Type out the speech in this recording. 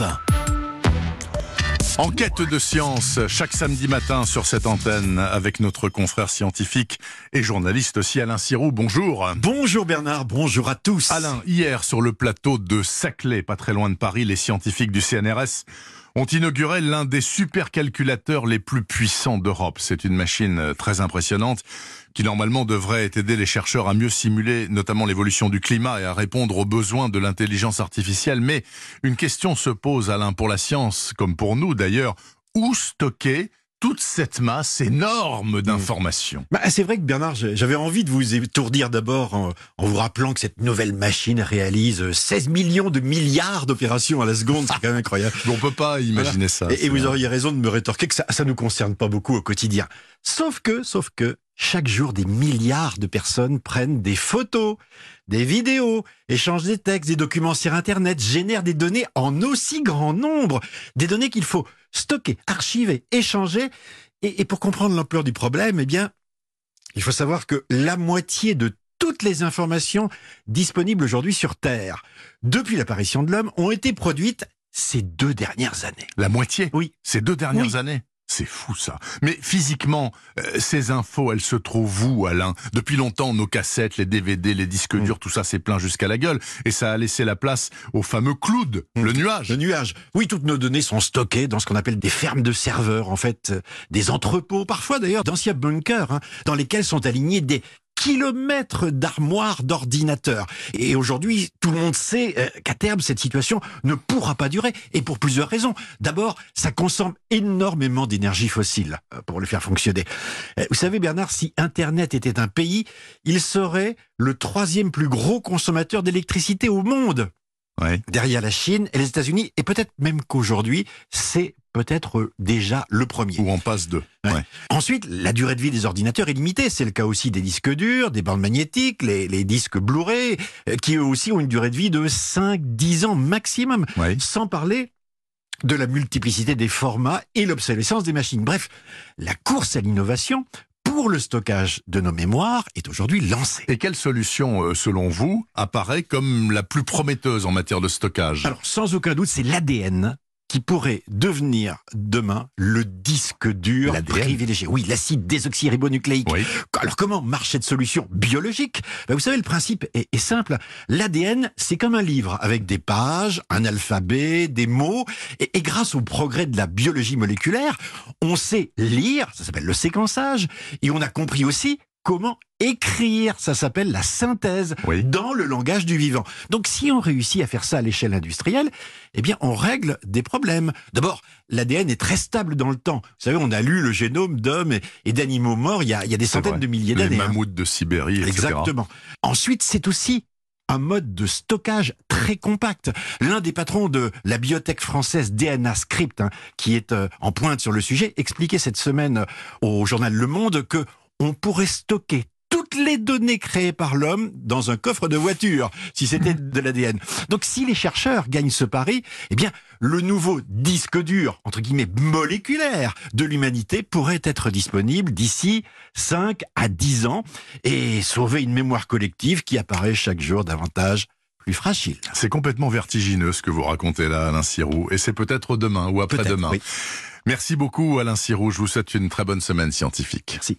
Europe 1. Enquête de science chaque samedi matin sur cette antenne avec notre confrère scientifique et journaliste aussi Alain Sirou. Bonjour. Bonjour Bernard, bonjour à tous. Alain, hier sur le plateau de Saclay, pas très loin de Paris, les scientifiques du CNRS ont inauguré l'un des supercalculateurs les plus puissants d'Europe. C'est une machine très impressionnante qui normalement devrait aider les chercheurs à mieux simuler notamment l'évolution du climat et à répondre aux besoins de l'intelligence artificielle. Mais une question se pose, Alain, pour la science, comme pour nous d'ailleurs, où stocker toute cette masse énorme d'informations. Bah, c'est vrai que Bernard, j'avais envie de vous étourdir d'abord en, vous rappelant que cette nouvelle machine réalise 16 millions de milliards d'opérations à la seconde. C'est quand même incroyable. On peut pas imaginer ça. Et, vous auriez raison de me rétorquer que ça, ça nous concerne pas beaucoup au quotidien. Sauf que, sauf que, chaque jour, des milliards de personnes prennent des photos, des vidéos, échangent des textes, des documents sur Internet, génèrent des données en aussi grand nombre, des données qu'il faut stocker, archiver, échanger. Et, pour comprendre l'ampleur du problème, eh bien, il faut savoir que la moitié de toutes les informations disponibles aujourd'hui sur Terre, depuis l'apparition de l'homme, ont été produites ces deux dernières années. La moitié? Oui. Ces deux dernières années? C'est fou ça. Mais physiquement, euh, ces infos, elles se trouvent où, Alain? Depuis longtemps, nos cassettes, les DVD, les disques mm. durs, tout ça s'est plein jusqu'à la gueule. Et ça a laissé la place au fameux cloud, mm. le nuage. Le nuage. Oui, toutes nos données sont stockées dans ce qu'on appelle des fermes de serveurs, en fait, euh, des entrepôts, parfois d'ailleurs d'anciens bunkers, hein, dans lesquels sont alignés des kilomètres d'armoires d'ordinateurs. Et aujourd'hui, tout le monde sait euh, qu'à terme, cette situation ne pourra pas durer. Et pour plusieurs raisons. D'abord, ça consomme énormément d'énergie fossile euh, pour le faire fonctionner. Euh, vous savez, Bernard, si Internet était un pays, il serait le troisième plus gros consommateur d'électricité au monde. Derrière la Chine et les États-Unis, et peut-être même qu'aujourd'hui, c'est peut-être déjà le premier. Ou on passe de. Ensuite, la durée de vie des ordinateurs est limitée. C'est le cas aussi des disques durs, des bandes magnétiques, les, disques Blu-ray, euh, qui eux aussi ont une durée de vie de 5-10 ans maximum. Sans parler de la multiplicité des formats et l'obsolescence des machines. Bref, la course à l'innovation pour le stockage de nos mémoires est aujourd'hui lancée. Et quelle solution, euh, selon vous, apparaît comme la plus prometteuse en matière de stockage? Alors, sans aucun doute, c'est l'ADN qui pourrait devenir demain le disque dur privilégié. Oui, l'acide désoxyribonucléique. Alors comment marche cette solution biologique? Ben, Vous savez, le principe est, simple. L'ADN, c'est comme un livre avec des pages, un alphabet, des mots. Et, et grâce au progrès de la biologie moléculaire, on sait lire, ça s'appelle le séquençage, et on a compris aussi comment écrire. Ça s'appelle la synthèse dans le langage du vivant. Donc si on réussit à faire ça à l'échelle industrielle, eh bien on règle des problèmes. D'abord, l'ADN est très stable dans le temps. Vous savez, on a lu le génome d'hommes et, d'animaux morts il y, a, des centaines de milliers d'années. Les hein. mammouths de Sibérie, etc. Exactement. Ensuite, c'est aussi un mode de stockage très compact. L'un des patrons de la biotech française DNA Script, hein, qui est euh, en pointe sur le sujet, expliquait cette semaine au journal Le Monde que on pourrait stocker toutes les données créées par l'homme dans un coffre de voiture, si c'était de l'ADN. Donc si les chercheurs gagnent ce pari, eh bien, le nouveau disque dur, entre guillemets, moléculaire de l'humanité pourrait être disponible d'ici 5 à 10 ans et sauver une mémoire collective qui apparaît chaque jour davantage plus fragile. C'est complètement vertigineux ce que vous racontez là, Alain Sirou, et c'est peut-être demain ou après-demain. Merci beaucoup Alain Sirou, je vous souhaite une très bonne semaine scientifique. Merci.